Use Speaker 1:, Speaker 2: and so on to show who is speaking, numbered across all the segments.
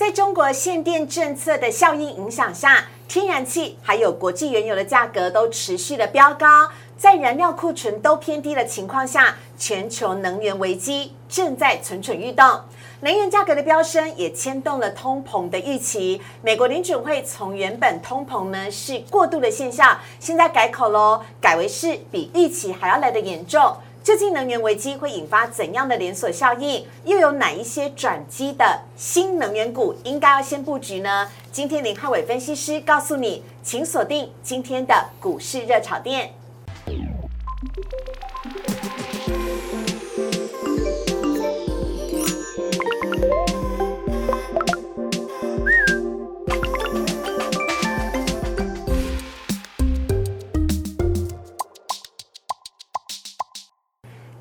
Speaker 1: 在中国限电政策的效应影响下，天然气还有国际原油的价格都持续的飙高。在燃料库存都偏低的情况下，全球能源危机正在蠢蠢欲动。能源价格的飙升也牵动了通膨的预期。美国联准会从原本通膨呢是过度的现象，现在改口喽，改为是比预期还要来的严重。最近能源危机会引发怎样的连锁效应？又有哪一些转机的新能源股应该要先布局呢？今天林汉伟分析师告诉你，请锁定今天的股市热炒店。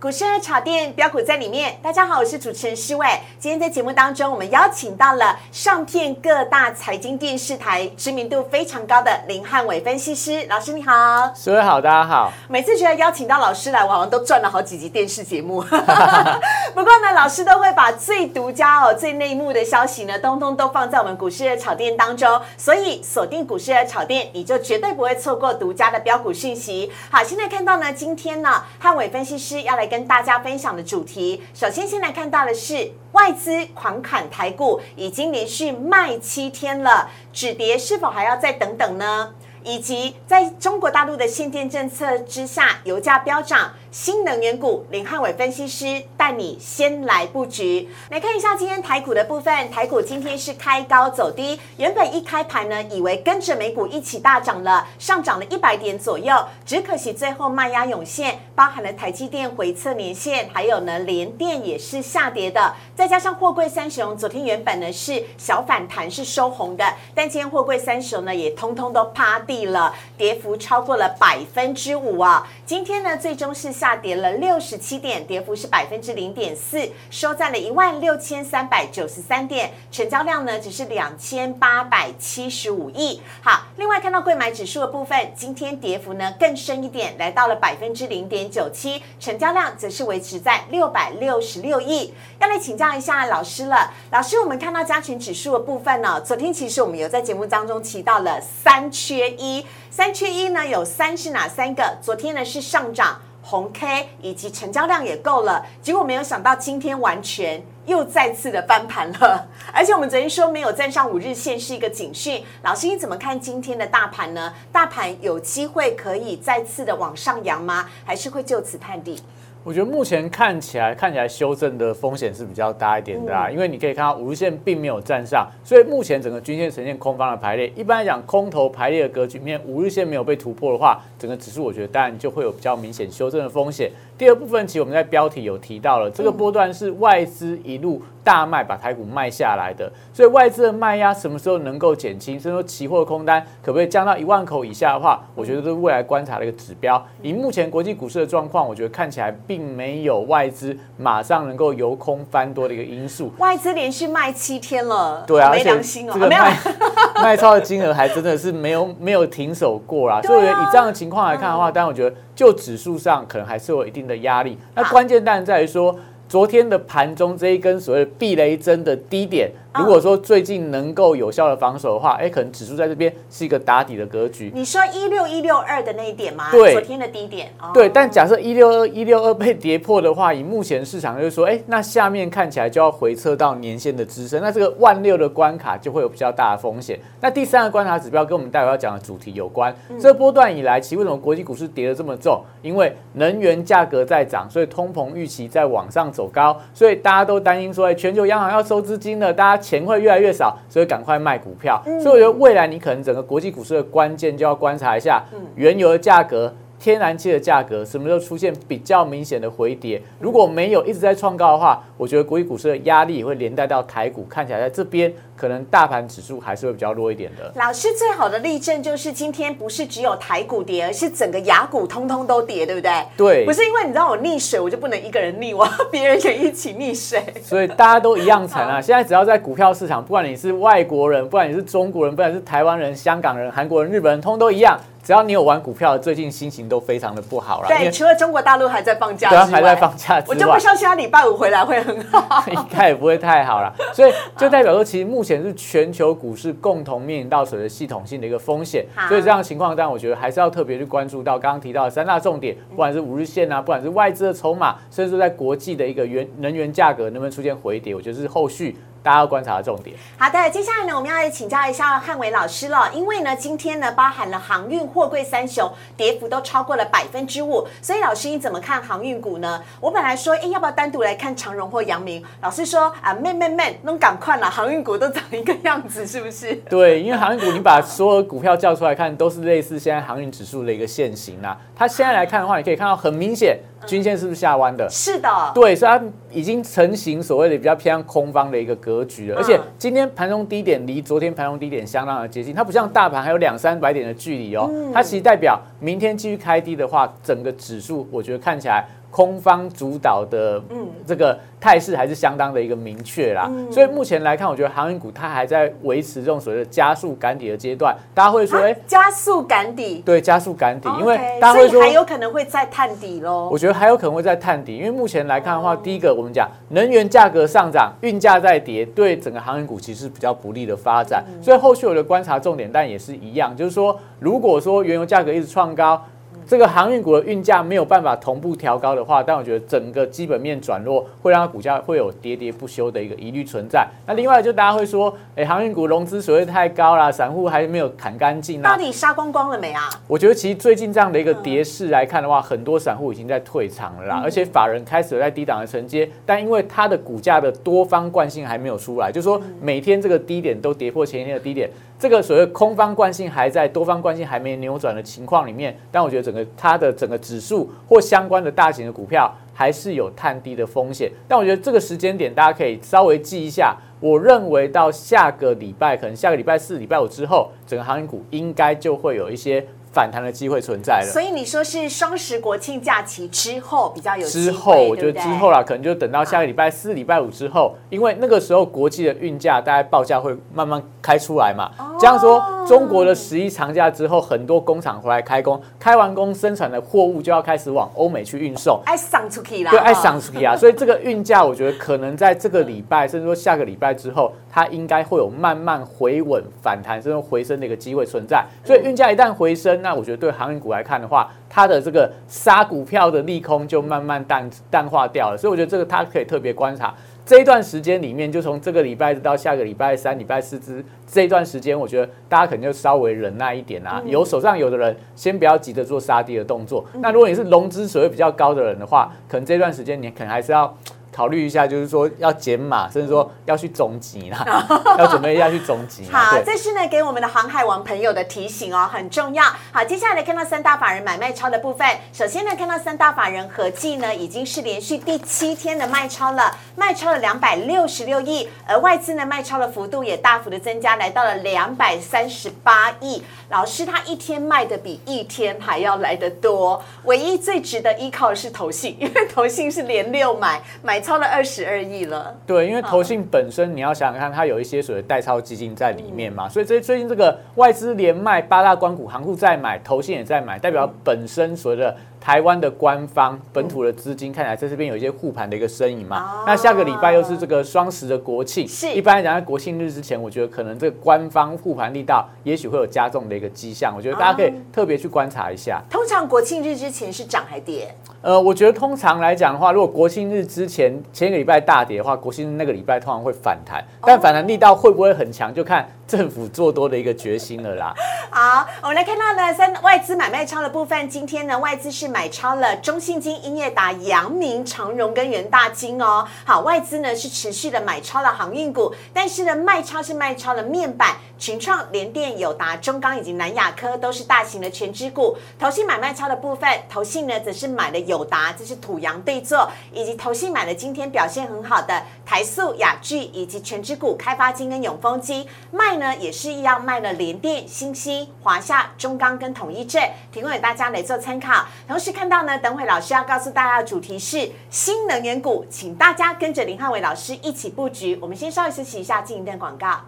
Speaker 1: 股市二炒店标股在里面，大家好，我是主持人施伟。今天在节目当中，我们邀请到了上片各大财经电视台知名度非常高的林汉伟分析师老师，你好，
Speaker 2: 施伟好，大家好。
Speaker 1: 每次觉得邀请到老师来，我好像都赚了好几集电视节目。不过呢，老师都会把最独家哦、最内幕的消息呢，通通都放在我们股市二炒店当中。所以锁定股市二炒店，你就绝对不会错过独家的标股讯息。好，现在看到呢，今天呢，汉伟分析师要来。跟跟大家分享的主题，首先先来看到的是外资狂砍台股，已经连续卖七天了，止跌是否还要再等等呢？以及在中国大陆的限电政策之下，油价飙涨。新能源股，林汉伟分析师带你先来布局。来看一下今天台股的部分，台股今天是开高走低，原本一开盘呢，以为跟着美股一起大涨了，上涨了一百点左右，只可惜最后卖压涌现，包含了台积电回测年线，还有呢联电也是下跌的，再加上货柜三雄昨天原本呢是小反弹是收红的，但今天货柜三雄呢也通通都趴地了，跌幅超过了百分之五啊，今天呢最终是。下跌了六十七点，跌幅是百分之零点四，收在了一万六千三百九十三点，成交量呢只是两千八百七十五亿。好，另外看到贵买指数的部分，今天跌幅呢更深一点，来到了百分之零点九七，成交量则是维持在六百六十六亿。要来请教一下老师了，老师，我们看到加权指数的部分呢，昨天其实我们有在节目当中提到了三缺一，三缺一呢有三是哪三个？昨天呢是上涨。红 K 以及成交量也够了，结果没有想到今天完全又再次的翻盘了，而且我们昨天说没有站上五日线是一个警讯。老师你怎么看今天的大盘呢？大盘有机会可以再次的往上扬吗？还是会就此探底？
Speaker 2: 我觉得目前看起来看起来修正的风险是比较大一点的啊，因为你可以看到五日线并没有站上，所以目前整个均线呈现空方的排列。一般来讲，空头排列的格局面，五日线没有被突破的话，整个指数我觉得当然就会有比较明显修正的风险。第二部分，其实我们在标题有提到了，这个波段是外资一路大卖，把台股卖下来的，所以外资的卖压什么时候能够减轻？甚至说期货空单可不可以降到一万口以下的话，我觉得都是未来观察的一个指标。以目前国际股市的状况，我觉得看起来并没有外资马上能够由空翻多的一个因素。
Speaker 1: 外资连续卖七天了，
Speaker 2: 对啊，
Speaker 1: 没良心哦，
Speaker 2: 这个卖 卖超的金额还真的是没有没有停手过啦。所以以这样的情况来看的话，当然我觉得。就指数上可能还是有一定的压力，那关键当然在于说。昨天的盘中这一根所谓避雷针的低点，如果说最近能够有效的防守的话，哎，可能指数在这边是一个打底的格局。
Speaker 1: 你说一六一六二的那一点吗？
Speaker 2: 对，
Speaker 1: 昨天的低点。
Speaker 2: 对，但假设一六二一六二被跌破的话，以目前市场就是说，哎，那下面看起来就要回撤到年线的支撑，那这个万六的关卡就会有比较大的风险。那第三个观察指标跟我们待会要讲的主题有关。这波段以来，其实为什么国际股市跌得这么重？因为能源价格在涨，所以通膨预期在往上。走高，所以大家都担心说，哎，全球央行要收资金了，大家钱会越来越少，所以赶快卖股票。所以我觉得未来你可能整个国际股市的关键就要观察一下原油的价格、天然气的价格什么时候出现比较明显的回跌。如果没有一直在创高的话，我觉得国际股市的压力也会连带到台股，看起来在这边。可能大盘指数还是会比较弱一点的。
Speaker 1: 老师最好的例证就是今天不是只有台股跌，而是整个雅股通通都跌，对不对？
Speaker 2: 对。
Speaker 1: 不是因为你知道我溺水，我就不能一个人溺，我要别人也一起溺水。
Speaker 2: 所以大家都一样惨啊！现在只要在股票市场，不管你是外国人，不管你是中国人，不管是台湾人、香港人、韩国人、日本人，通都一样。只要你有玩股票，最近心情都非常的不好了。
Speaker 1: 对，除了中国大陆还在放假，
Speaker 2: 对，还在放假之
Speaker 1: 外，我就不相信他礼拜五回来会很好，
Speaker 2: 应该也不会太好了。所以就代表说，其实目前是全球股市共同面临到所谓的系统性的一个风险。所以这样的情况，当然我觉得还是要特别去关注到刚刚提到的三大重点，不管是五日线啊，不管是外资的筹码，甚至说在国际的一个原能源价格能不能出现回跌，我觉得是后续。大家要观察的重点。
Speaker 1: 好的，接下来呢，我们要来请教一下汉伟老师了。因为呢，今天呢，包含了航运、货柜三雄，跌幅都超过了百分之五。所以，老师你怎么看航运股呢？我本来说，哎，要不要单独来看长荣或阳明？老师说啊，慢慢慢，弄赶快了，航运股都长一个样子，是不是？
Speaker 2: 对，因为航运股，你把所有股票叫出来看，都是类似现在航运指数的一个线型啊。它现在来看的话，你可以看到很明显。均线是不是下弯的？
Speaker 1: 是的，
Speaker 2: 对，所以它已经成型所谓的比较偏向空方的一个格局了。而且今天盘中低点离昨天盘中低点相当的接近，它不像大盘还有两三百点的距离哦。它其实代表明天继续开低的话，整个指数我觉得看起来。空方主导的这个态势还是相当的一个明确啦，所以目前来看，我觉得航运股它还在维持这种所谓的加速赶底的阶段。大家会说，哎，
Speaker 1: 加速赶底？
Speaker 2: 对，加速赶底，因为大家会说
Speaker 1: 还有可能会再探底喽。
Speaker 2: 我觉得还有可能会再探底，因为目前来看的话，第一个我们讲能源价格上涨，运价在跌，对整个航运股其实比较不利的发展。所以后续我的观察重点，但也是一样，就是说，如果说原油价格一直创高。这个航运股的运价没有办法同步调高的话，但我觉得整个基本面转弱，会让它股价会有喋喋不休的一个疑虑存在。那另外就大家会说，哎，航运股融资水位太高啦，散户还没有砍干净
Speaker 1: 啊？到底杀光光了没啊？
Speaker 2: 我觉得其实最近这样的一个跌势来看的话，很多散户已经在退场了啦，而且法人开始在低档的承接，但因为它的股价的多方惯性还没有出来，就是说每天这个低点都跌破前一天的低点。这个所谓空方惯性还在，多方惯性还没扭转的情况里面，但我觉得整个它的整个指数或相关的大型的股票还是有探低的风险。但我觉得这个时间点大家可以稍微记一下，我认为到下个礼拜，可能下个礼拜四、礼拜五之后，整个航运股应该就会有一些。反弹的机会存在了，
Speaker 1: 所以你说是双十国庆假期之后比较有
Speaker 2: 之后，我觉得之后啦，可能就等到下个礼拜四、礼拜五之后，因为那个时候国际的运价大概报价会慢慢开出来嘛。这样说，中国的十一长假之后，很多工厂回来开工，开完工生产的货物就要开始往欧美去运送，
Speaker 1: 爱上出去啦，
Speaker 2: 对，爱上出去啊。所以这个运价，我觉得可能在这个礼拜，甚至说下个礼拜之后，它应该会有慢慢回稳、反弹，甚至回升的一个机会存在。所以运价一旦回升，那那我觉得对航运股来看的话，它的这个杀股票的利空就慢慢淡淡化掉了，所以我觉得这个它可以特别观察这一段时间里面，就从这个礼拜到下个礼拜三、礼拜四之这一段时间，我觉得大家可能就稍微忍耐一点啊。有手上有的人先不要急着做杀跌的动作。那如果你是融资水位比较高的人的话，可能这段时间你可能还是要。考虑一下，就是说要减码，甚至说要去终极啦，要准备要去终极。
Speaker 1: 好，这是呢给我们的航海王朋友的提醒哦，很重要。好，接下来看到三大法人买卖超的部分。首先呢，看到三大法人合计呢已经是连续第七天的卖超了，卖超了两百六十六亿，而外资呢卖超的幅度也大幅的增加，来到了两百三十八亿。老师他一天卖的比一天还要来得多，唯一最值得依靠的是投信，因为投信是连六买买。超了二十二亿了，
Speaker 2: 对，因为投信本身你要想想看，它有一些所谓代超基金在里面嘛，所以这最近这个外资连卖八大关股行库在买，投信也在买，代表本身所谓的。台湾的官方本土的资金看起来在这边有一些护盘的一个身影嘛？那下个礼拜又是这个双十的国庆，
Speaker 1: 是
Speaker 2: 一般来讲在国庆日之前，我觉得可能这个官方护盘力道也许会有加重的一个迹象，我觉得大家可以特别去观察一下。
Speaker 1: 通常国庆日之前是涨还跌？
Speaker 2: 呃，我觉得通常来讲的话，如果国庆日之前前一个礼拜大跌的话，国庆日那个礼拜通常会反弹，但反弹力道会不会很强，就看。政府做多的一个决心了啦。
Speaker 1: 好，我们来看到呢，三外资买卖超的部分，今天呢，外资是买超了中信金、英业达、阳明、长荣跟元大金哦。好，外资呢是持续的买超了航运股，但是呢，卖超是卖超了面板、群创、联电、友达、中钢以及南亚科，都是大型的全支股。投信买卖超的部分，投信呢则是买了友达，这是土洋对坐，以及投信买了今天表现很好的台塑、雅聚以及全支股开发金跟永丰金卖。呢也是一样卖了联电、新希、华夏、中钢跟统一证，提供给大家来做参考。同时看到呢，等会老师要告诉大家的主题是新能源股，请大家跟着林汉伟老师一起布局。我们先稍微休息一下，进一段广告，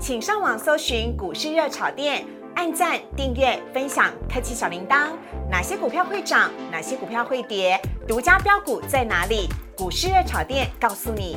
Speaker 1: 请上网搜寻股市热炒店。按赞、订阅、分享，开启小铃铛。哪些股票会涨？哪些股票会跌？独家标股在哪里？股市热炒店告诉你。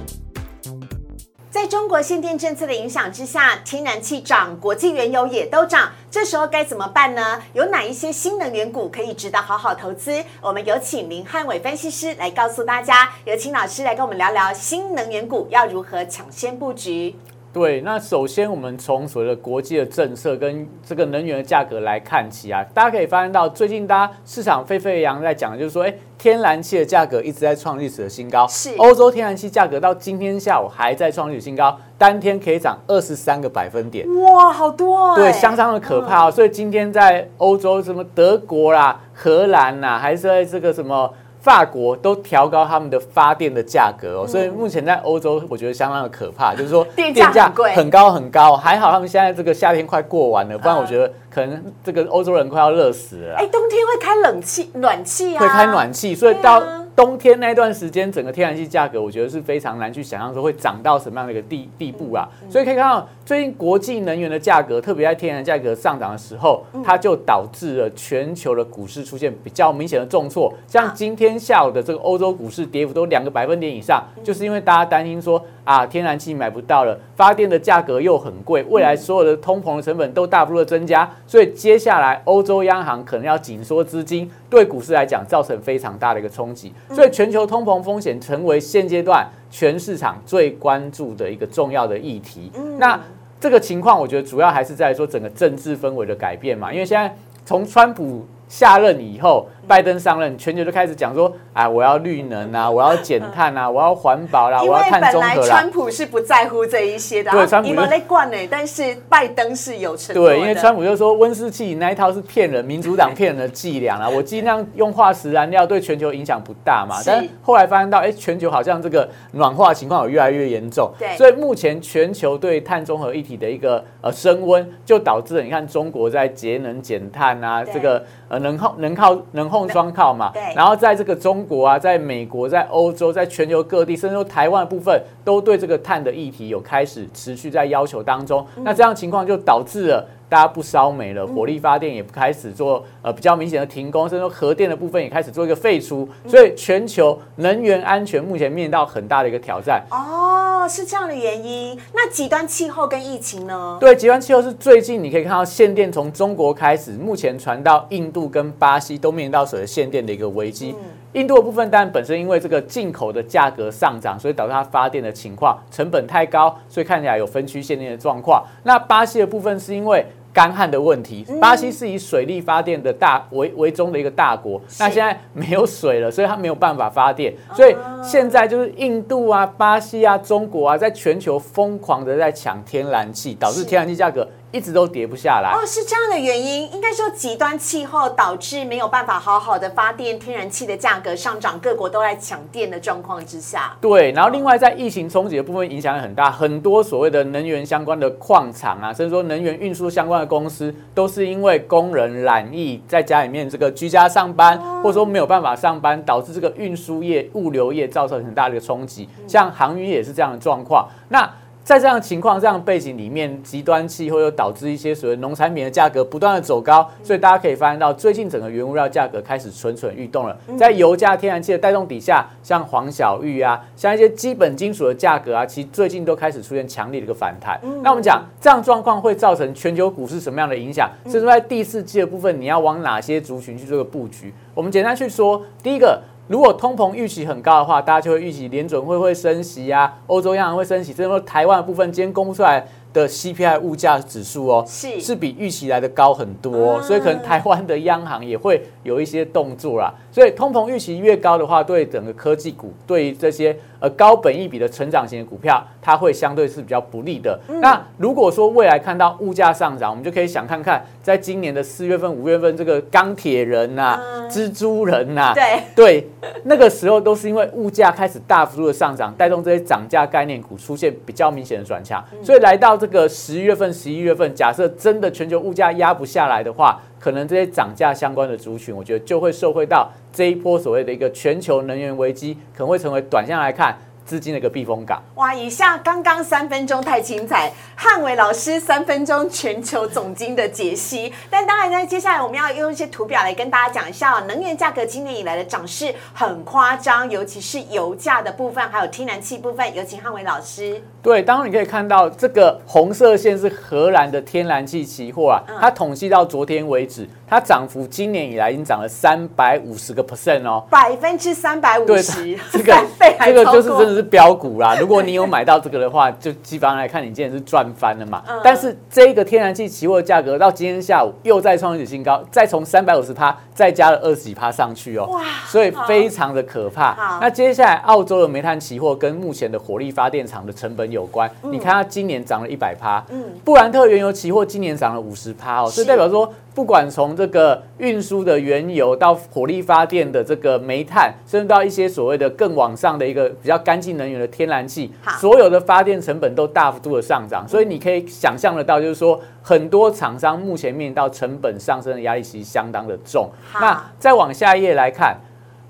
Speaker 1: 在中国限电政策的影响之下，天然气涨，国际原油也都涨，这时候该怎么办呢？有哪一些新能源股可以值得好好投资？我们有请林汉伟分析师来告诉大家，有请老师来跟我们聊聊新能源股要如何抢先布局。
Speaker 2: 对，那首先我们从所谓的国际的政策跟这个能源的价格来看起啊，大家可以发现到最近大家市场沸沸扬扬在讲，就是说，哎，天然气的价格一直在创历史的新高，
Speaker 1: 是
Speaker 2: 欧洲天然气价格到今天下午还在创历史新高，当天可以涨二十三个百分点，
Speaker 1: 哇，好多、哦，
Speaker 2: 对，相当的可怕哦。所以今天在欧洲什么德国啦、荷兰呐，还是在这个什么。法国都调高他们的发电的价格哦，所以目前在欧洲，我觉得相当的可怕，就是说
Speaker 1: 电价
Speaker 2: 很高很高。还好他们现在这个夏天快过完了，不然我觉得可能这个欧洲人快要热死了。
Speaker 1: 哎，冬天会开冷气、暖气啊，
Speaker 2: 会开暖气，所以到。冬天那段时间，整个天然气价格，我觉得是非常难去想象说会涨到什么样的一个地地步啊。所以可以看到，最近国际能源的价格，特别在天然价格上涨的时候，它就导致了全球的股市出现比较明显的重挫。像今天下午的这个欧洲股市跌幅都两个百分点以上，就是因为大家担心说啊，天然气买不到了，发电的价格又很贵，未来所有的通膨的成本都大幅的增加，所以接下来欧洲央行可能要紧缩资金，对股市来讲造成非常大的一个冲击。所以全球通膨风险成为现阶段全市场最关注的一个重要的议题。那这个情况，我觉得主要还是在说整个政治氛围的改变嘛，因为现在从川普下任以后。拜登上任，全球就开始讲说，哎，我要绿能啊，我要减碳啊，我要环保啦，我要碳中和啦。
Speaker 1: 本来川普是不在乎这一些的，
Speaker 2: 对，川普
Speaker 1: 在惯呢，但是拜登是有承
Speaker 2: 诺对，因为川普就说温室气那一套是骗人，民主党骗人的伎俩啊，我尽量用化石燃料对全球影响不大嘛。但是后来发现到，哎，全球好像这个暖化情况有越来越严重，
Speaker 1: 对，
Speaker 2: 所以目前全球对碳中和议题的一个呃升温，就导致了你看中国在节能减碳啊，这个呃能耗能靠能控双靠嘛。然后在这个中国啊，在美国、在欧洲、在全球各地，甚至说台湾部分，都对这个碳的议题有开始持续在要求当中。那这样情况就导致了。大家不烧煤了，火力发电也不开始做，呃，比较明显的停工，甚至说核电的部分也开始做一个废除，所以全球能源安全目前面临到很大的一个挑战。
Speaker 1: 哦，是这样的原因。那极端气候跟疫情呢？
Speaker 2: 对，极端气候是最近你可以看到限电从中国开始，目前传到印度跟巴西都面临到所谓限电的一个危机。印度的部分，当然本身因为这个进口的价格上涨，所以导致它发电的情况成本太高，所以看起来有分区限电的状况。那巴西的部分是因为干旱的问题，巴西是以水力发电的大为为中的一个大国，那现在没有水了，所以它没有办法发电，所以现在就是印度啊、巴西啊、中国啊，在全球疯狂的在抢天然气，导致天然气价格。一直都跌不下来
Speaker 1: 哦，是这样的原因，应该说极端气候导致没有办法好好的发电，天然气的价格上涨，各国都在抢电的状况之下。
Speaker 2: 对，然后另外在疫情冲击的部分影响也很大，很多所谓的能源相关的矿场啊，甚至说能源运输相关的公司，都是因为工人懒疫，在家里面这个居家上班，或者说没有办法上班，导致这个运输业、物流业造成很大的一个冲击。像航运也是这样的状况。那在这样情况、这样背景里面，极端气候又导致一些所谓农产品的价格不断的走高，所以大家可以发现到，最近整个原物料价格开始蠢蠢欲动了。在油价、天然气的带动底下，像黄小玉啊，像一些基本金属的价格啊，其实最近都开始出现强烈的一个反弹。那我们讲这样状况会造成全球股市什么样的影响？甚至在第四季的部分，你要往哪些族群去做个布局？我们简单去说，第一个。如果通膨预期很高的话，大家就会预期联准会会升息啊，欧洲央行会升息，甚至说台湾的部分今天公布出来。的 CPI 物价指数哦，
Speaker 1: 是。
Speaker 2: 是比预期来的高很多，所以可能台湾的央行也会有一些动作啦。所以通膨预期越高的话，对整个科技股，对于这些呃高本益比的成长型的股票，它会相对是比较不利的。那如果说未来看到物价上涨，我们就可以想看看，在今年的四月份、五月份，这个钢铁人呐、蜘蛛人呐，
Speaker 1: 对。
Speaker 2: 对，那个时候都是因为物价开始大幅度的上涨，带动这些涨价概念股出现比较明显的转强，所以来到这。个十一月份、十一月份，假设真的全球物价压不下来的话，可能这些涨价相关的族群，我觉得就会受惠到这一波所谓的一个全球能源危机，可能会成为短线来看资金的一个避风港。
Speaker 1: 哇，以下刚刚三分钟太精彩，汉伟老师三分钟全球总经的解析。但当然呢，接下来我们要用一些图表来跟大家讲一下，能源价格今年以来的涨势很夸张，尤其是油价的部分，还有天然气部分。有请汉伟老师。
Speaker 2: 对，当然你可以看到这个红色线是荷兰的天然气期货啊，它统计到昨天为止，它涨幅今年以来已经涨了三百五十个 percent 哦，
Speaker 1: 百分之三百五十，
Speaker 2: 这个这个就是真的是标股啦。如果你有买到这个的话，就基本上来看，你今天是赚翻了嘛。但是这个天然气期货价格到今天下午又再创历史新高，再从三百五十趴再加了二十几趴上去哦。哇！所以非常的可怕。那接下来澳洲的煤炭期货跟目前的火力发电厂的成本有关。你看它今年涨了一百趴，嗯，布兰特原油期货今年涨了五十趴哦，所以代表说。不管从这个运输的原油到火力发电的这个煤炭，甚至到一些所谓的更往上的一个比较干净能源的天然气，所有的发电成本都大幅度的上涨，所以你可以想象得到，就是说很多厂商目前面临到成本上升的压力其实相当的重。那再往下一页来看，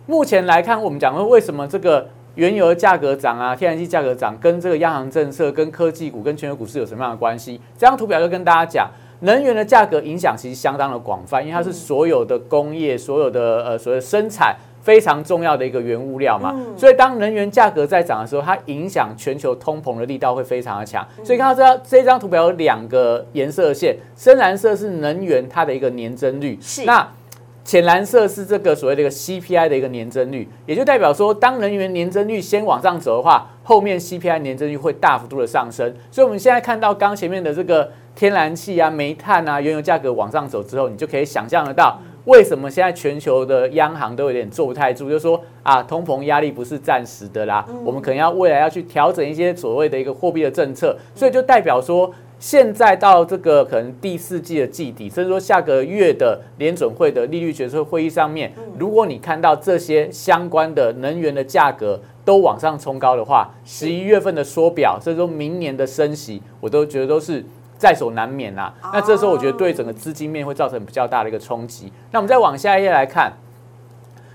Speaker 2: 目前来看，我们讲说为什么这个原油的价格涨啊，天然气价格涨，跟这个央行政策、跟科技股、跟全球股市有什么样的关系？这张图表就跟大家讲。能源的价格影响其实相当的广泛，因为它是所有的工业、所有的呃所谓生产非常重要的一个原物料嘛。所以当能源价格在涨的时候，它影响全球通膨的力道会非常的强。所以看到这这张图表有两个颜色线，深蓝色是能源它的一个年增率，
Speaker 1: 是
Speaker 2: 那浅蓝色是这个所谓的一个 CPI 的一个年增率，也就代表说，当能源年增率先往上走的话，后面 CPI 年增率会大幅度的上升。所以我们现在看到刚前面的这个。天然气啊、煤炭啊、原油价格往上走之后，你就可以想象得到，为什么现在全球的央行都有点坐不太住，就说啊，通膨压力不是暂时的啦，我们可能要未来要去调整一些所谓的一个货币的政策，所以就代表说，现在到这个可能第四季的季底，甚至说下个月的联准会的利率决策会议上面，如果你看到这些相关的能源的价格都往上冲高的话，十一月份的缩表，甚至说明年的升息，我都觉得都是。在所难免呐，那这时候我觉得对整个资金面会造成比较大的一个冲击。那我们再往下一页来看，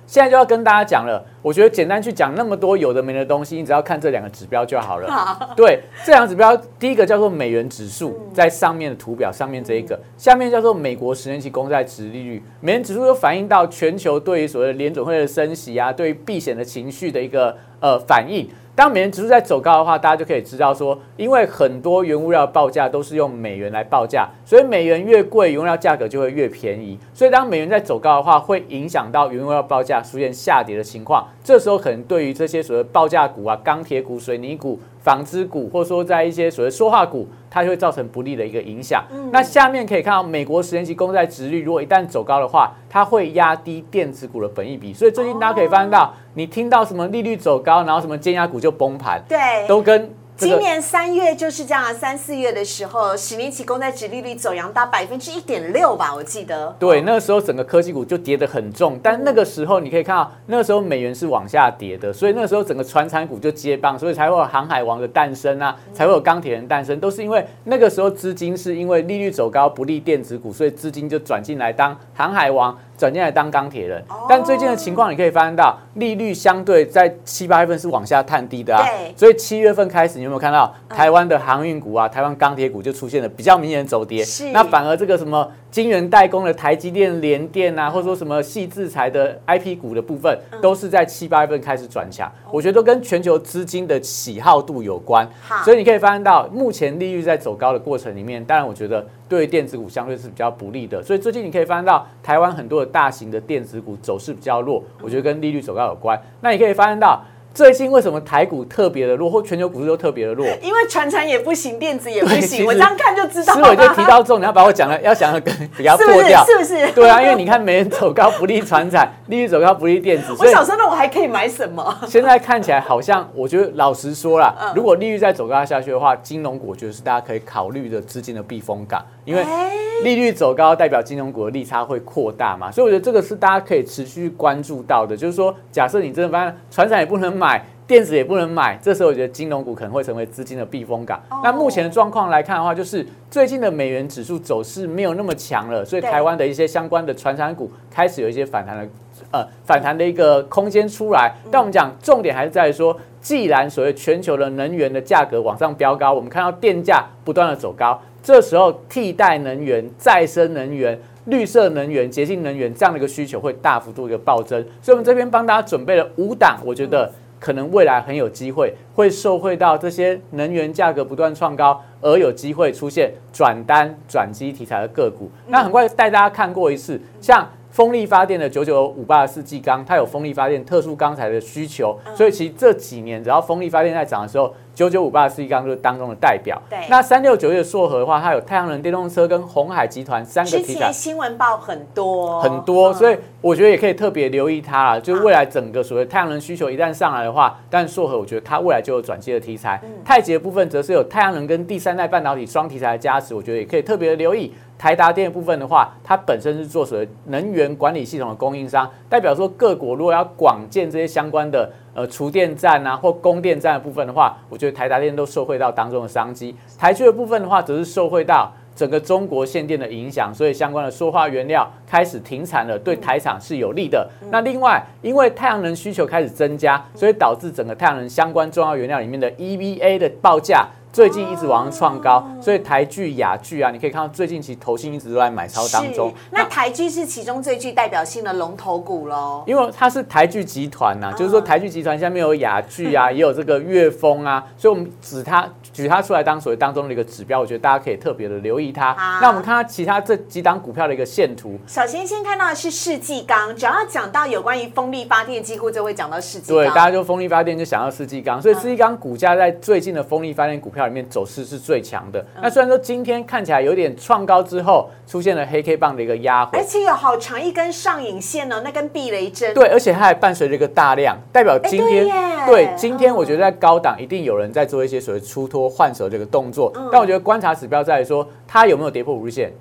Speaker 2: 现在就要跟大家讲了。我觉得简单去讲那么多有的没的东西，你只要看这两个指标就好了。对，这两个指标，第一个叫做美元指数，在上面的图表上面这一个，下面叫做美国十年期公债值利率。美元指数就反映到全球对于所谓的联准会的升息啊，对于避险的情绪的一个呃反应。当美元指数在走高的话，大家就可以知道说，因为很多原物料报价都是用美元来报价，所以美元越贵，原料价格就会越便宜。所以当美元在走高的话，会影响到原物料报价出现下跌的情况。这时候可能对于这些所谓报价股啊、钢铁股、水泥股。纺织股，或者说在一些所谓说话股，它就会造成不利的一个影响。那下面可以看到，美国十年期公债值率如果一旦走高的话，它会压低电子股的本益比。所以最近大家可以发现到，你听到什么利率走高，然后什么尖压股就崩盘，
Speaker 1: 对，
Speaker 2: 都跟。
Speaker 1: 今年三月就是这样，三四月的时候，十年期公债殖利率走扬到百分之一点六吧，我记得。
Speaker 2: 对，那个时候整个科技股就跌得很重，但那个时候你可以看到，那个时候美元是往下跌的，所以那个时候整个船产股就接棒，所以才会有航海王的诞生啊，才会有钢铁人诞生，都是因为那个时候资金是因为利率走高不利电子股，所以资金就转进来当航海王。转进来当钢铁人，但最近的情况你可以发现到，利率相对在七八月份是往下探低的啊，所以七月份开始，你有没有看到台湾的航运股啊，台湾钢铁股就出现了比较明显的走跌，那反而这个什么？晶圆代工的台积电、联电啊，或者说什么细制裁的 IP 股的部分，都是在七八月份开始转强。我觉得都跟全球资金的喜好度有关。所以你可以发现到，目前利率在走高的过程里面，当然我觉得对电子股相对是比较不利的。所以最近你可以发现到，台湾很多的大型的电子股走势比较弱，我觉得跟利率走高有关。那你可以发现到。最近为什么台股特别的弱，或全球股市都特别的弱？
Speaker 1: 因为船产也不行，电子也不行。我这样看就知道。
Speaker 2: 思维就提到重，你要把我讲的要讲的跟比较破掉，
Speaker 1: 是不是？
Speaker 2: 对啊，因为你看没人走高不利船产，利率走高不利电子。
Speaker 1: 我小时候，那我还可以买什么？
Speaker 2: 现在看起来好像，我觉得老实说了，如果利率再走高下去的话，金融股我觉得是大家可以考虑的资金的避风港，因为利率走高代表金融股的利差会扩大嘛，所以我觉得这个是大家可以持续关注到的。就是说，假设你真的发现船产也不能买。电子也不能买，这时候我觉得金融股可能会成为资金的避风港。那目前的状况来看的话，就是最近的美元指数走势没有那么强了，所以台湾的一些相关的传产股开始有一些反弹的，呃，反弹的一个空间出来。但我们讲重点还是在于说，既然所谓全球的能源的价格往上飙高，我们看到电价不断的走高，这时候替代能源、再生能源。绿色能源、洁净能源这样的一个需求会大幅度一个暴增，所以我们这边帮大家准备了五档，我觉得可能未来很有机会会受惠到这些能源价格不断创高，而有机会出现转单转机题材的个股。那很快带大家看过一次，像。风力发电的九九五八四季钢，它有风力发电特殊钢材的需求，所以其实这几年只要风力发电在涨的时候，九九五八四季钢就是当中的代表。
Speaker 1: 对，
Speaker 2: 那三六九月硕和的话，它有太阳能电动车跟红海集团三个题材，
Speaker 1: 新闻报很多
Speaker 2: 很多，所以我觉得也可以特别留意它了。就未来整个所谓太阳能需求一旦上来的话，但硕和我觉得它未来就有转机的题材。太极的部分则是有太阳能跟第三代半导体双题材的加持，我觉得也可以特别的留意。台达电部分的话，它本身是做所谓能源管理系统的供应商，代表说各国如果要广建这些相关的呃储电站啊或供电站的部分的话，我觉得台达电都受惠到当中的商机。台区的部分的话，则是受惠到整个中国限电的影响，所以相关的塑化原料开始停产了，对台厂是有利的。那另外，因为太阳能需求开始增加，所以导致整个太阳能相关重要原料里面的 EVA 的报价。最近一直往上创高，所以台剧、雅剧啊，你可以看到最近其实投信一直都在买超当中。
Speaker 1: 那台剧是其中最具代表性的龙头股喽，
Speaker 2: 因为它是台剧集团呐，就是说台剧集团下面有雅剧啊，也有这个乐风啊，所以我们指它举它出来当所谓当中的一个指标，我觉得大家可以特别的留意它。那我们看它其他这几档股票的一个线图。
Speaker 1: 首先先看到的是世纪钢，只要讲到有关于风力发电，几乎就会讲到世纪。
Speaker 2: 对，大家就风力发电就想到世纪钢，所以世纪钢股价在最近的风力发电股票。里面走势是最强的。那虽然说今天看起来有点创高之后出现了黑 K 棒的一个压回，
Speaker 1: 而且有好长一根上影线哦，那根避雷针。
Speaker 2: 对，而且它还伴随着一个大量，代表今天对今天我觉得在高档一定有人在做一些所谓出脱换手这个动作。但我觉得观察指标在于说它有没有跌破五日线。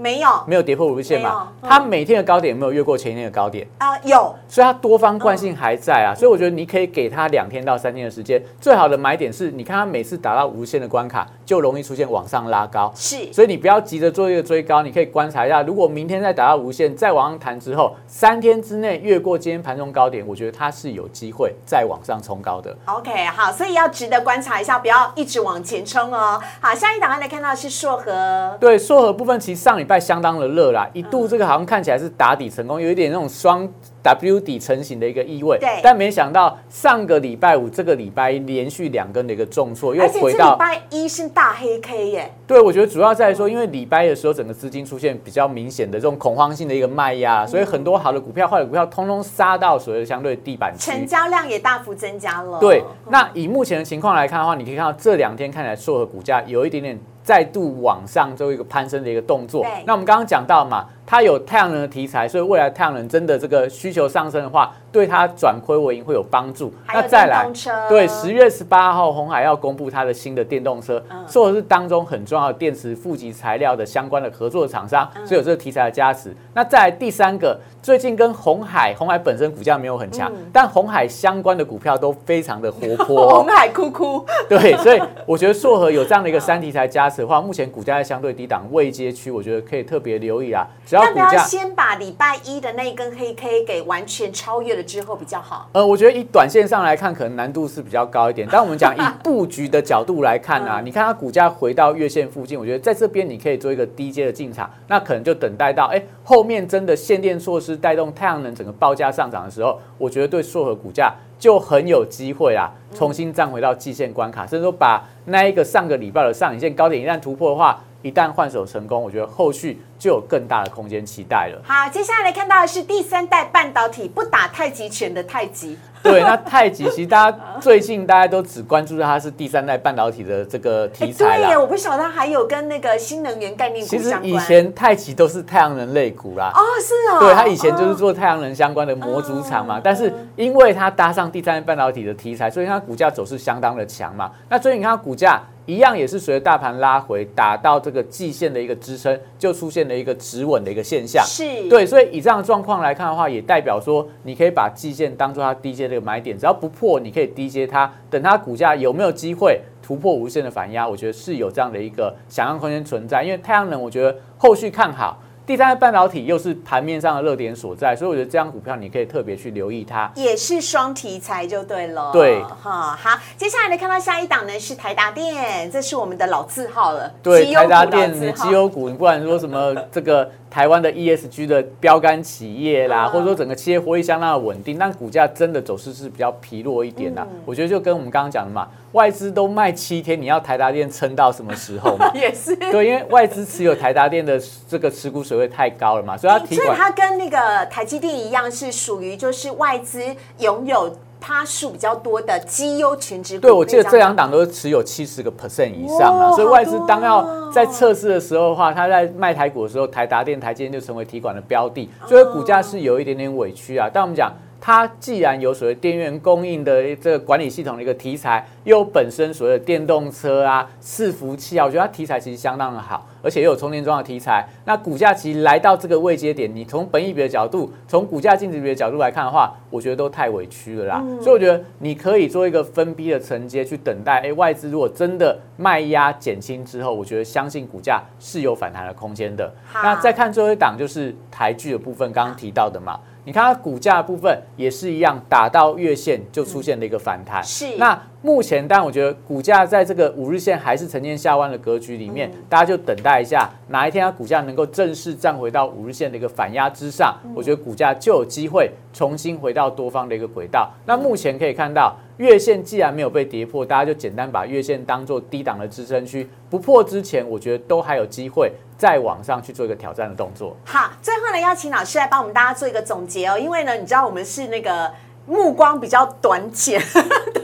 Speaker 1: 没有，
Speaker 2: 没有跌破五日线嘛？它每天的高点有没有越过前一天的高点
Speaker 1: 啊？有，
Speaker 2: 所以它多方惯性还在啊。所以我觉得你可以给它两天到三天的时间。最好的买点是，你看它每次打到无限的关卡，就容易出现往上拉高。
Speaker 1: 是，
Speaker 2: 所以你不要急着做一个追高，你可以观察一下，如果明天再打到无限，再往上弹之后，三天之内越过今天盘中高点，我觉得它是有机会再往上冲高的。
Speaker 1: OK，好，所以要值得观察一下，不要一直往前冲哦。好，下一档案来看到是硕和，
Speaker 2: 对，硕和部分其实上礼拜相当的热。啦，一度这个好像看起来是打底成功，有一点那种双 W 底成型的一个意味。
Speaker 1: 对，
Speaker 2: 但没想到上个礼拜五、这个礼拜连续两根的一个重挫，
Speaker 1: 又回到礼拜一是大黑 K 耶。
Speaker 2: 对，我觉得主要在说，因为礼拜的时候整个资金出现比较明显的这种恐慌性的一个卖压，所以很多好的股票、坏的股票通通杀到所谓的相对地板区，
Speaker 1: 成交量也大幅增加了。
Speaker 2: 对，那以目前的情况来看的话，你可以看到这两天看起来硕和股价有一点点。再度往上做一个攀升的一个动作。那我们刚刚讲到嘛，它有太阳能的题材，所以未来太阳能真的这个需求上升的话。对它转亏为盈会有帮助。
Speaker 1: 那再来，
Speaker 2: 对十月十八号，红海要公布它的新的电动车，做的是当中很重要的电池负极材料的相关的合作厂商，所以有这个题材的加持。那再来第三个，最近跟红海，红海本身股价没有很强，但红海相关的股票都非常的活泼。
Speaker 1: 红海哭哭。
Speaker 2: 对，所以我觉得硕和有这样的一个 三题材加持的话，目前股价在相对低档未接区，我觉得可以特别留意啊。
Speaker 1: 只要股价先把礼拜一的那一根黑 K 给完全超越了。之后比较好。
Speaker 2: 呃，我觉得以短线上来看，可能难度是比较高一点。但我们讲以布局的角度来看啊，你看它股价回到月线附近，我觉得在这边你可以做一个低阶的进场。那可能就等待到哎后面真的限电措施带动太阳能整个报价上涨的时候，我觉得对硕和股价就很有机会啦，重新站回到季线关卡，甚至说把那一个上个礼拜的上影线高点一旦突破的话，一旦换手成功，我觉得后续。就有更大的空间期待了。
Speaker 1: 好，接下来看到的是第三代半导体不打太极拳的太极。
Speaker 2: 对，那太极其实大家最近大家都只关注它是第三代半导体的这个题材
Speaker 1: 对耶，我不晓得它还有跟那个新能源概念股相关。
Speaker 2: 其实以前太极都是太阳能类股啦。
Speaker 1: 哦，是哦。
Speaker 2: 对，它以前就是做太阳能相关的模组厂嘛。但是因为它搭上第三代半导体的题材，所以它股价走势相当的强嘛。那最近你看它股价。一样也是随着大盘拉回，打到这个季线的一个支撑，就出现了一个止稳的一个现象。
Speaker 1: 是，
Speaker 2: 对，所以以这样的状况来看的话，也代表说你可以把季线当做它低阶的一个买点，只要不破，你可以低阶它，等它股价有没有机会突破无限的反压，我觉得是有这样的一个想象空间存在。因为太阳能，我觉得后续看好。第三半导体又是盘面上的热点所在，所以我觉得这张股票你可以特别去留意它，
Speaker 1: 也是双题材就对了。
Speaker 2: 对，
Speaker 1: 哈好，接下来呢看到下一档呢是台达电，这是我们的老字号了。
Speaker 2: 对，台达电，你绩优股，你不管说什么这个。台湾的 ESG 的标杆企业啦，或者说整个企业活力相当的稳定，但股价真的走势是比较疲弱一点的。我觉得就跟我们刚刚讲的嘛，外资都卖七天，你要台达电撑到什么时候嘛？
Speaker 1: 也是
Speaker 2: 对，因为外资持有台达电的这个持股水位太高了嘛，所以它
Speaker 1: 所以它跟那个台积电一样，是属于就是外资拥有。趴数比较多的绩优全职股，
Speaker 2: 对我记得这两档都是持有七十个 percent 以上啊，所以外资当要在测试的时候的话，他在卖台股的时候，台达电、台积电就成为提管的标的，所以股价是有一点点委屈啊。但我们讲。它既然有所谓电源供应的这个管理系统的一个题材，又本身所谓的电动车啊、伺服器啊，我觉得它题材其实相当的好，而且又有充电桩的题材。那股价其实来到这个位阶点，你从本益比的角度，从股价净值比的角度来看的话，我觉得都太委屈了啦。所以我觉得你可以做一个分批的承接去等待。哎，外资如果真的卖压减轻之后，我觉得相信股价是有反弹的空间的。那再看最后一档就是台剧的部分，刚刚提到的嘛。你看它股价部分也是一样，打到月线就出现了一个反弹。
Speaker 1: 是，
Speaker 2: 那目前，但我觉得股价在这个五日线还是呈现下弯的格局里面，大家就等待一下，哪一天它股价能够正式站回到五日线的一个反压之上，我觉得股价就有机会重新回到多方的一个轨道。那目前可以看到。月线既然没有被跌破，大家就简单把月线当做低档的支撑区，不破之前，我觉得都还有机会再往上去做一个挑战的动作。
Speaker 1: 好，最后呢，邀请老师来帮我们大家做一个总结哦，因为呢，你知道我们是那个。目光比较短浅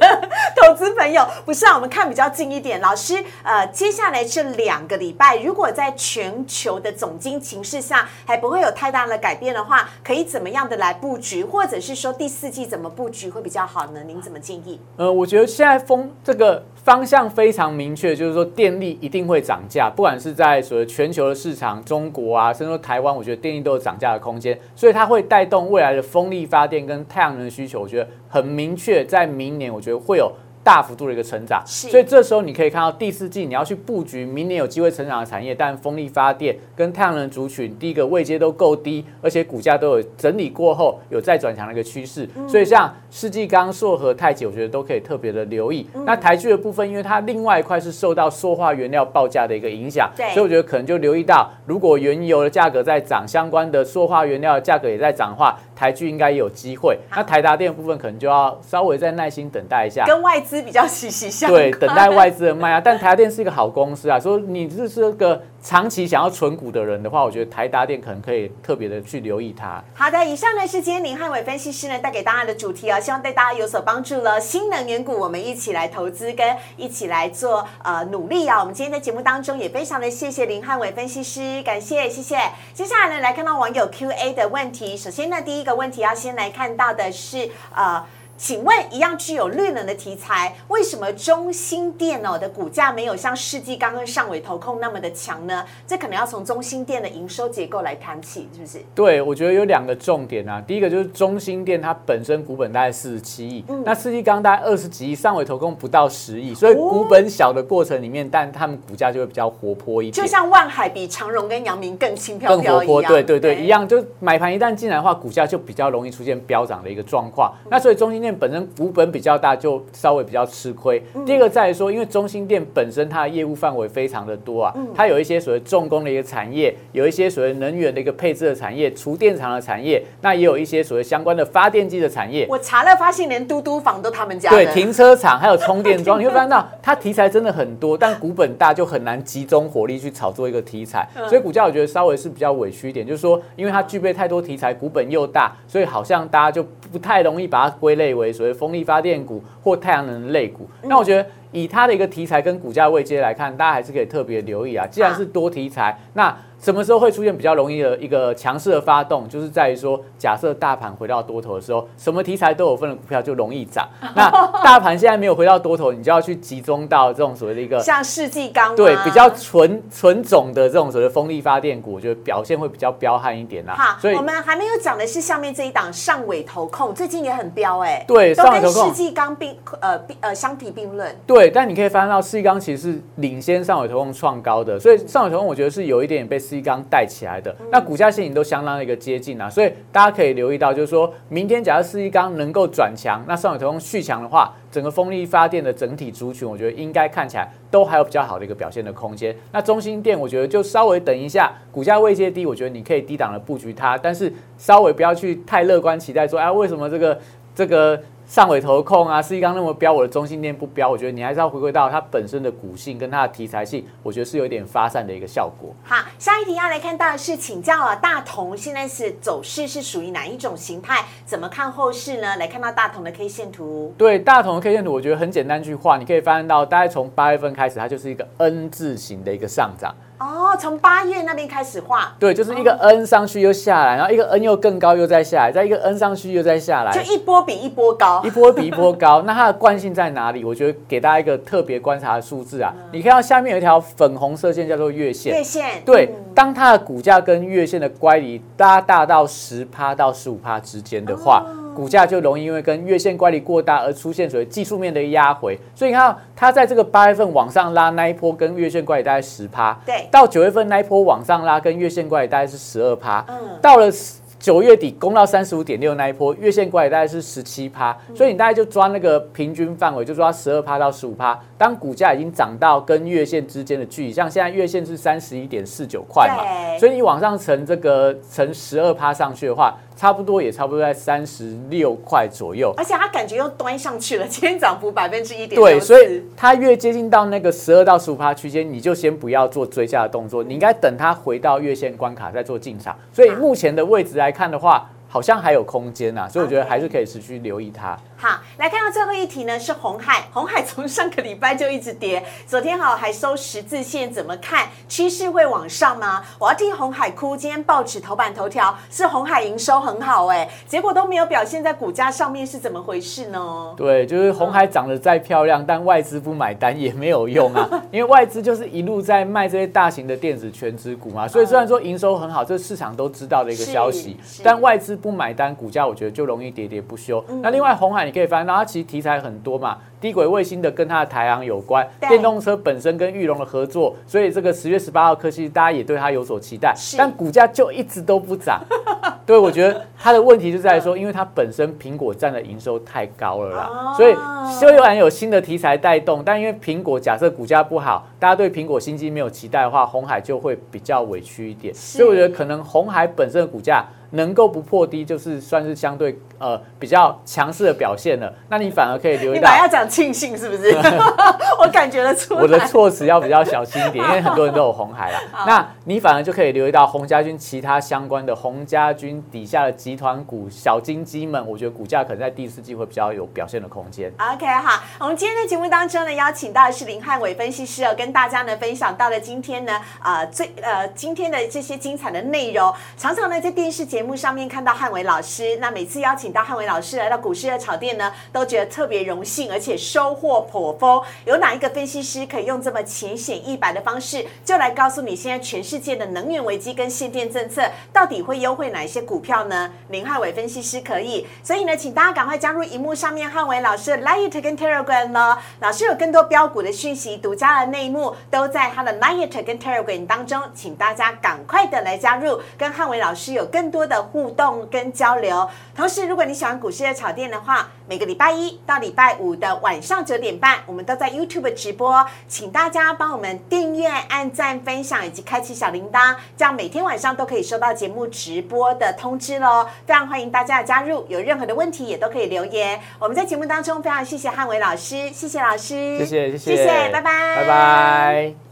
Speaker 1: 的 投资朋友，不是啊，我们看比较近一点。老师，呃，接下来这两个礼拜，如果在全球的总金情势下还不会有太大的改变的话，可以怎么样的来布局，或者是说第四季怎么布局会比较好呢？您怎么建议？
Speaker 2: 呃，我觉得现在风这个。方向非常明确，就是说电力一定会涨价，不管是在所谓全球的市场、中国啊，甚至说台湾，我觉得电力都有涨价的空间，所以它会带动未来的风力发电跟太阳能的需求。我觉得很明确，在明年我觉得会有。大幅度的一个成长，所以这时候你可以看到第四季你要去布局明年有机会成长的产业，但风力发电跟太阳能族群第一个位阶都够低，而且股价都有整理过后有再转强的一个趋势，所以像世纪钢、硕和、太极，我觉得都可以特别的留意。那台剧的部分，因为它另外一块是受到塑化原料报价的一个影响，所以我觉得可能就留意到，如果原油的价格在涨，相关的塑化原料的价格也在涨的话。台剧应该也有机会，那台达电部分可能就要稍微再耐心等待一下，
Speaker 1: 跟外资比较息息相关
Speaker 2: 对，等待外资的卖啊。但台达电是一个好公司啊，说你这是个。长期想要存股的人的话，我觉得台达电可能可以特别的去留意它。
Speaker 1: 好的，以上呢是今天林汉伟分析师呢带给大家的主题哦，希望对大家有所帮助了。新能源股，我们一起来投资，跟一起来做呃努力啊。我们今天在节目当中也非常的谢谢林汉伟分析师，感谢谢谢。接下来呢来看到网友 Q&A 的问题，首先呢第一个问题要先来看到的是呃。请问，一样具有绿能的题材，为什么中芯电哦的股价没有像世纪刚刚上尾投控那么的强呢？这可能要从中芯电的营收结构来谈起，是不是？
Speaker 2: 对，我觉得有两个重点啊。第一个就是中芯电它本身股本大概四十七亿，那世纪刚大概二十几亿，上尾投控不到十亿，所以股本小的过程里面，但他们股价就会比较活泼一点。
Speaker 1: 就像万海比长荣跟阳明更轻飘飘
Speaker 2: 一样，对对对，一样。就买盘一旦进来的话，股价就比较容易出现飙涨的一个状况。那所以中芯电本身股本比较大，就稍微比较吃亏。第二个在于说，因为中心店本身它的业务范围非常的多啊，它有一些所谓重工的一个产业，有一些所谓能源的一个配置的产业，厨电厂的产业，那也有一些所谓相关的发电机的产业。
Speaker 1: 我查了，发现连嘟嘟房都他们家。
Speaker 2: 对，停车场还有充电桩，你会发现到它题材真的很多，但股本大就很难集中火力去炒作一个题材，所以股价我觉得稍微是比较委屈一点，就是说因为它具备太多题材，股本又大，所以好像大家就不太容易把它归类为所谓风力发。电股或太阳能类股，那我觉得以它的一个题材跟股价位阶来看，大家还是可以特别留意啊。既然是多题材，那什么时候会出现比较容易的一个强势的发动，就是在于说，假设大盘回到多头的时候，什么题材都有份的股票就容易涨。那大盘现在没有回到多头，你就要去集中到这种所谓的一个
Speaker 1: 像世纪钢吗
Speaker 2: 对比较纯纯种的这种所谓的风力发电股，我觉得表现会比较彪悍一点啦。
Speaker 1: 好，
Speaker 2: 所以
Speaker 1: 我们还没有讲的是下面这一档上尾投控，最近也很彪哎、
Speaker 2: 对
Speaker 1: 都跟
Speaker 2: 上尾投控
Speaker 1: 世纪钢并呃并呃相提并论。
Speaker 2: 对，但你可以发现到世纪钢其实是领先上尾投控创高的，所以上尾投控我觉得是有一点点被四一钢带起来的。那股价线型都相当的一个接近啊，所以大家可以留意到，就是说明天假设四一钢能够转强，那上海投控续强的话，整个风力发电的整体族群，我觉得应该看起来都还有比较好的一个表现的空间。那中心店我觉得就稍微等一下，股价位阶低，我觉得你可以低档的布局它，但是稍微不要去太乐观期待说，哎，为什么这个这个上尾投控啊，四一刚那么标，我的中心店不标，我觉得你还是要回归到它本身的股性跟它的题材性，我觉得是有一点发散的一个效果。
Speaker 1: 好，下一题要来看到的是，请教啊，大同现在是走势是属于哪一种形态？怎么看后市呢？来看到大同的 K 线图。
Speaker 2: 对大同的 K 线图，我觉得很简单去画，你可以发现到，大概从八月份开始，它就是一个 N 字形的一个上涨。
Speaker 1: 哦，从八月那边开始画，
Speaker 2: 对，就是一个 N 上去又下来，然后一个 N 又更高又再下来，再一个 N 上去又再下来，
Speaker 1: 就一波比一波高
Speaker 2: 一。波比一波高。那它的惯性在哪里？我觉得给大家一个特别观察的数字啊，你看到下面有一条粉红色线叫做月线
Speaker 1: 月。线
Speaker 2: 对
Speaker 1: 嗯，
Speaker 2: 当它的股价跟月线的乖离大大到十趴到十五趴之间的话，股价就容易因为跟月线乖离过大而出现所谓技术面的压回。所以你看它在这个八月份往上拉那一波跟月线乖离大概十趴，
Speaker 1: 对
Speaker 2: 到九月份那一波往上拉跟月线乖离大概是十二趴，
Speaker 1: 嗯
Speaker 2: 到了九月底攻到三十五点六那一波，月线乖离大概是十七趴，
Speaker 1: 嗯
Speaker 2: 所以你大概就抓那个平均范围，就抓十二趴到十五趴。当股价已经涨到跟月线之间的距离，像现在月线是三十一点四九块嘛，所以你往上乘这个乘十二趴上去的话，差不多也差不多在三十六块左右。
Speaker 1: 而且它感觉又端上去了，今天涨幅百分之一点
Speaker 2: 对，所以它越接近到那个十二到十五趴区间，你就先不要做追加的动作，你应该等它回到月线关卡再做进场。所以目前的位置来看的话，好像还有空间呐，所以我觉得还是可以持续留意它。
Speaker 1: 好，来看到最后一题呢，是红海。红海从上个礼拜就一直跌，昨天好还收十字线，怎么看？趋势会往上吗？我要替红海哭。今天报纸头版头条是红海营收很好哎，结果都没有表现在股价上面，是怎么回事呢？
Speaker 2: 对，就是红海长得再漂亮，但外资不买单也没有用啊，因为外资就是一路在卖这些大型的电子全指股嘛，所以虽然说营收很好，这市场都知道的一个消息但外资不买单，股价我觉得就容易喋喋不休。那另外红海你可以发现到，它其实题材很多嘛，低轨卫星的跟它的台航有关，
Speaker 1: 对。
Speaker 2: 电动车本身跟玉龙的合作，所以这个十月十八号科技大家也对它有所期待，但股价就一直都不涨。对，我觉得它的问题就在于说，因为它本身苹果占的营收太高了啦，
Speaker 1: 哦
Speaker 2: 所以虽然有新的题材带动，但因为苹果假设股价不好，大家对苹果新机没有期待的话，红海就会比较委屈一点。所以我觉得可能红海本身的股价能够不破低，就是算是相对呃比较强势的表现了。那你反而可以留意到
Speaker 1: 你本来要讲庆幸是不是？我感觉得出来。
Speaker 2: 我的措辞要比较小心一点，因为很多人都有红海啦。那你反而就可以留意到洪家军其他相关的洪家军底下的集团股小金鸡们，我觉得股价可能在第四季会比较有表现的空间。
Speaker 1: OK，好，我们今天的节目当中呢，邀请到的是林汉伟分析师哦，跟大家呢分享到了今天呢，呃，最呃今天的这些精彩的内容。常常呢在电视节目幕上面看到汉伟老师，那每次邀请到汉伟老师来到股市的炒店呢，都觉得特别荣幸，而且收获颇丰。有哪一个分析师可以用这么浅显易白的方式，就来告诉你现在全世界的能源危机跟限电政策到底会优惠哪一些股票呢？林汉伟分析师可以，所以呢，请大家赶快加入荧幕上面汉伟老师的 Lite 跟 Telegram 呢。老师有更多标股的讯息、独家的内幕都在他的 Lite 跟 Telegram 当中，请大家赶快的来加入，跟汉伟老师有更多多的互动跟交流。同时，如果你喜欢股市的炒店的话，每个礼拜一到礼拜五的晚上九点半，我们都在 YouTube 直播，请大家帮我们订阅、按赞、分享以及开启小铃铛，这样每天晚上都可以收到节目直播的通知喽。非常欢迎大家的加入，有任何的问题也都可以留言。我们在节目当中非常谢谢汉伟老师，谢谢老师，
Speaker 2: 谢谢谢谢，
Speaker 1: 谢谢，拜拜，
Speaker 2: 拜拜。